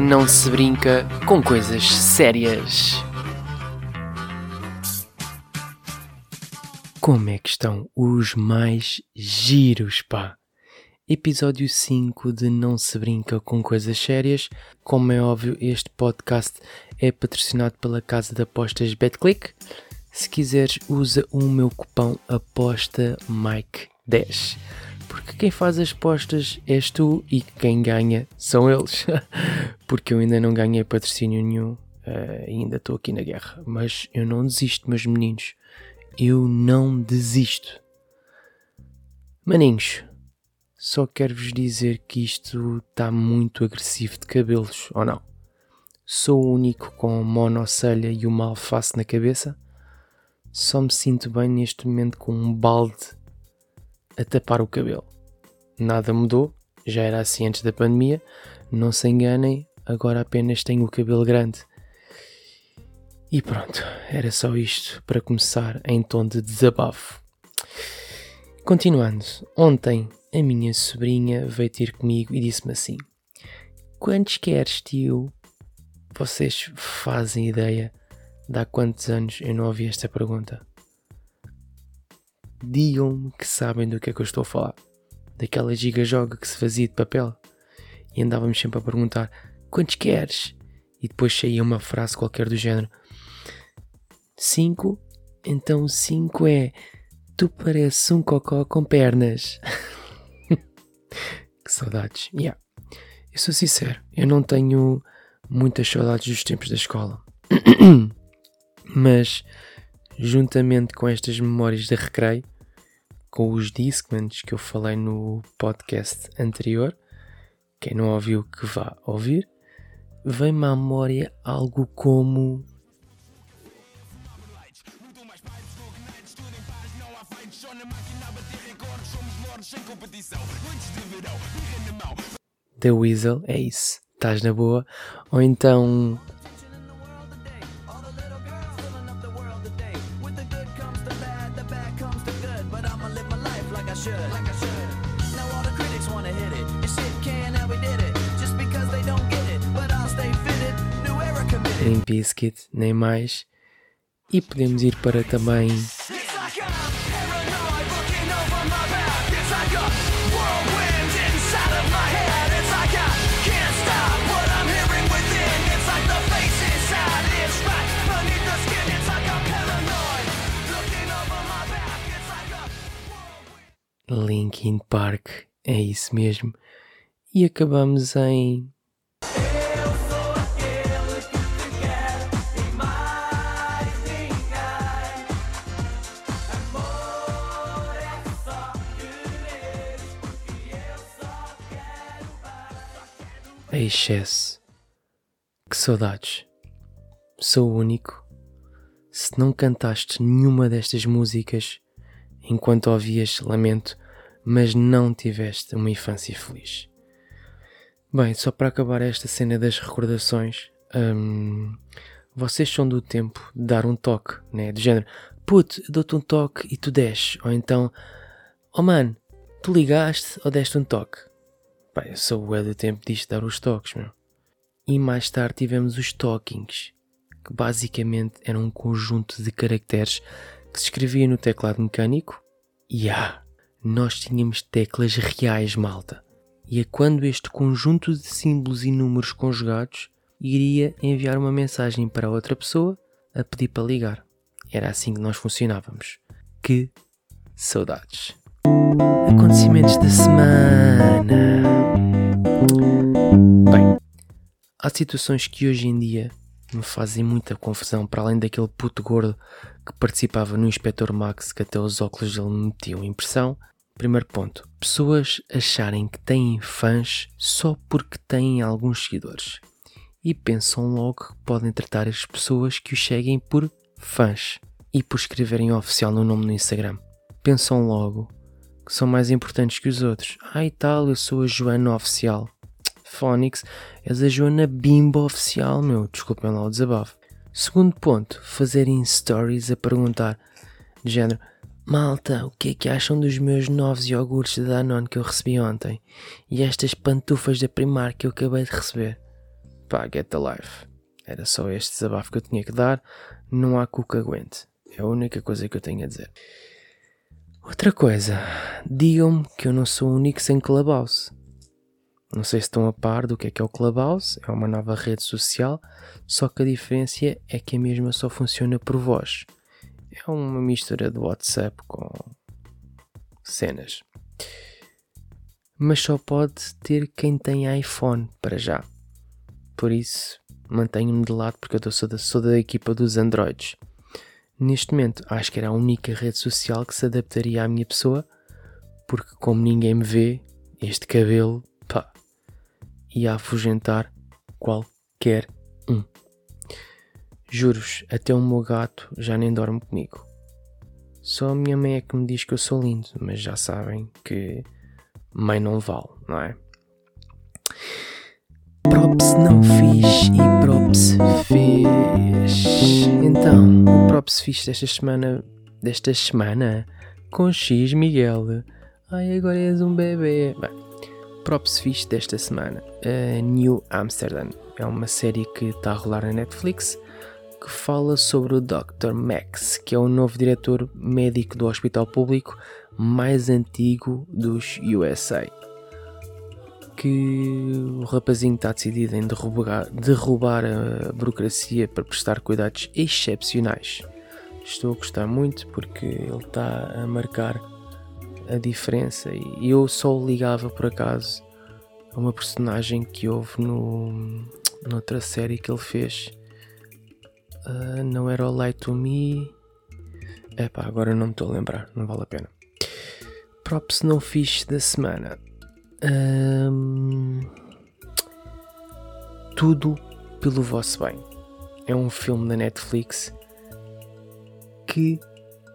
não se brinca com coisas sérias. Como é que estão os mais giros, pá? Episódio 5 de Não se brinca com coisas sérias. Como é óbvio, este podcast é patrocinado pela casa de apostas BetClick. Se quiseres, usa o meu cupom aposta Mike10 porque quem faz as apostas és tu e quem ganha são eles. porque eu ainda não ganhei patrocínio nenhum, uh, ainda estou aqui na guerra. Mas eu não desisto, meus meninos. Eu não desisto. Maninhos, só quero vos dizer que isto está muito agressivo de cabelos, ou não? Sou o único com monocelha e uma alface na cabeça? Só me sinto bem neste momento com um balde a tapar o cabelo. Nada mudou, já era assim antes da pandemia. Não se enganem, agora apenas tenho o cabelo grande. E pronto, era só isto para começar em tom de desabafo. Continuando, ontem a minha sobrinha veio ter comigo e disse-me assim: Quantos queres, tio? Vocês fazem ideia de há quantos anos eu não ouvi esta pergunta? Digam-me que sabem do que é que eu estou a falar. Daquela giga-joga que se fazia de papel. E andávamos sempre a perguntar: quantos queres? E depois saía uma frase qualquer do género: cinco? Então cinco é: tu pareces um cocó com pernas. que saudades. Yeah. Eu sou sincero, eu não tenho muitas saudades dos tempos da escola. Mas juntamente com estas memórias de recreio, com os Discmans que eu falei no podcast anterior, quem não ouviu que vá ouvir, vem-me à memória algo como. The Weasel, é isso, estás na boa, ou então Biscuit, nem mais. E podemos ir para também. Linkin Park, é isso mesmo. E acabamos em a excesso. Que saudades. Sou o único. Se não cantaste nenhuma destas músicas enquanto ouvias, lamento, mas não tiveste uma infância feliz. Bem, só para acabar esta cena das recordações, hum, vocês são do tempo de dar um toque, né? Do género, puto, dou-te um toque e tu desces. Ou então, oh mano, tu ligaste ou deste um toque? Pá, eu sou o do tempo disto dar os toques, meu. E mais tarde tivemos os talkings, que basicamente eram um conjunto de caracteres que se escrevia no teclado mecânico. E ah, nós tínhamos teclas reais, malta. E é quando este conjunto de símbolos e números conjugados iria enviar uma mensagem para outra pessoa a pedir para ligar. Era assim que nós funcionávamos. Que saudades! Acontecimentos da semana. Bem, há situações que hoje em dia me fazem muita confusão, para além daquele puto gordo que participava no Inspector Max que até os óculos dele me metiam impressão. Primeiro ponto: pessoas acharem que têm fãs só porque têm alguns seguidores e pensam logo que podem tratar as pessoas que os seguem por fãs e por escreverem oficial no nome no Instagram. Pensam logo são mais importantes que os outros. Ah, e tal, eu sou a Joana Oficial. Phonics, és a Joana Bimbo Oficial, meu. Desculpem lá o desabafo. Segundo ponto, fazerem stories a perguntar, de género, Malta, o que é que acham dos meus novos iogurtes da Danone que eu recebi ontem? E estas pantufas da Primar que eu acabei de receber? pá, get the life. Era só este desabafo que eu tinha que dar. Não há cu que aguente. É a única coisa que eu tenho a dizer. Outra coisa, digam-me que eu não sou o único sem Clubhouse. Não sei se estão a par do que é que é o Clubhouse, é uma nova rede social, só que a diferença é que a mesma só funciona por voz. É uma mistura de WhatsApp com cenas. Mas só pode ter quem tem iPhone para já. Por isso, mantenho-me de lado porque eu sou da, sou da equipa dos Androids. Neste momento, acho que era a única rede social que se adaptaria à minha pessoa, porque como ninguém me vê, este cabelo, pá, ia afugentar qualquer um. Juros, até o meu gato já nem dorme comigo. Só a minha mãe é que me diz que eu sou lindo, mas já sabem que mãe não vale, não é? Props não fiz e props fez. Então, o props fiz desta semana, desta semana, com X Miguel. Ai, agora és um bebê. Bem, props fiz desta semana. New Amsterdam. É uma série que está a rolar na Netflix que fala sobre o Dr. Max, que é o novo diretor médico do hospital público mais antigo dos USA que o rapazinho está decidido em derrubar, derrubar a burocracia para prestar cuidados excepcionais. Estou a gostar muito porque ele está a marcar a diferença e eu só ligava por acaso a uma personagem que houve no, noutra série que ele fez. Uh, não era o Light to Me. Epá, agora não me estou a lembrar, não vale a pena. Props não fixe da semana. Um, tudo pelo vosso bem. É um filme da Netflix que,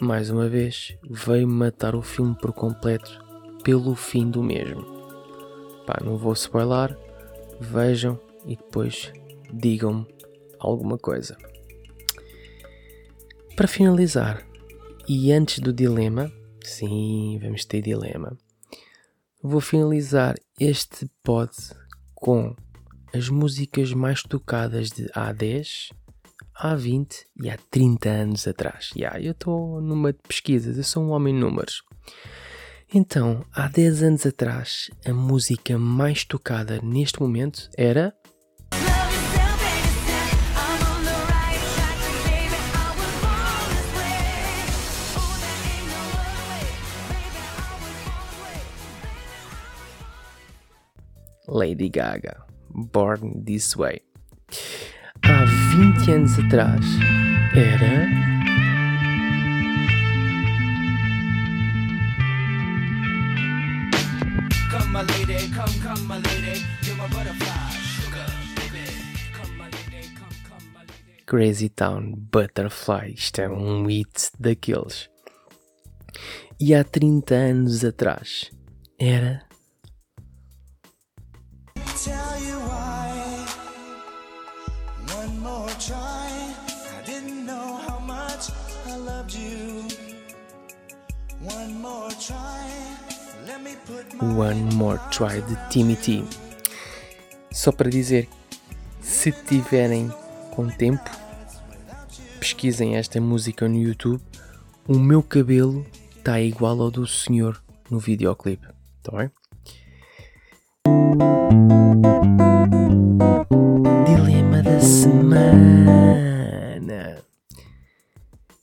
mais uma vez, veio matar o filme por completo pelo fim do mesmo. Pá, não vou spoiler, vejam e depois digam-me alguma coisa. Para finalizar, e antes do dilema, sim, vamos ter dilema vou finalizar este pod com as músicas mais tocadas de há 10, há 20 e há 30 anos atrás. Yeah, eu estou numa de pesquisas, eu sou um homem de números. Então, há 10 anos atrás, a música mais tocada neste momento era Lady Gaga, Born This Way. Há 20 anos atrás era. Crazy Town Butterfly, isto é um hit daqueles. E há 30 anos atrás era One More Try de Timmy T. Só para dizer, se tiverem com tempo, pesquisem esta música no YouTube. O meu cabelo está igual ao do senhor no videoclipe, tá bem?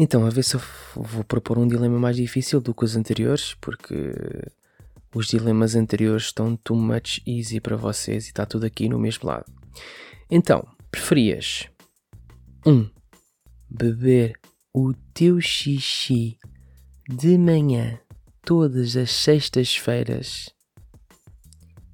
Então, a ver se eu vou propor um dilema mais difícil do que os anteriores, porque os dilemas anteriores estão too much easy para vocês e está tudo aqui no mesmo lado. Então, preferias 1. Um, beber o teu xixi de manhã todas as sextas-feiras?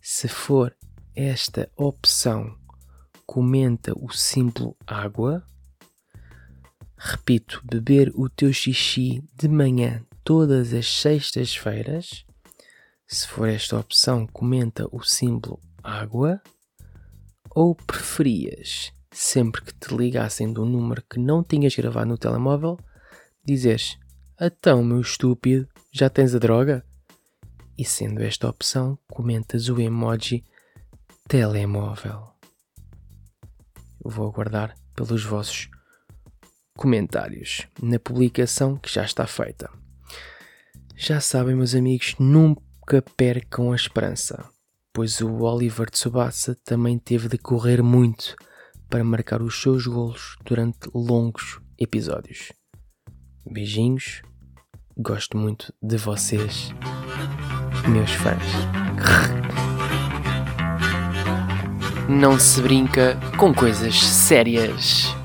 Se for esta opção, comenta o símbolo água. Repito, beber o teu xixi de manhã todas as sextas-feiras. Se for esta opção, comenta o símbolo água. Ou preferias, sempre que te ligassem de um número que não tinhas gravado no telemóvel, dizeres: Então, meu estúpido, já tens a droga? E sendo esta opção, comentas o emoji telemóvel. vou aguardar pelos vossos comentários na publicação que já está feita. Já sabem, meus amigos, nunca percam a esperança, pois o Oliver Tsubasa também teve de correr muito para marcar os seus golos durante longos episódios. Beijinhos, gosto muito de vocês, meus fãs. Não se brinca com coisas sérias.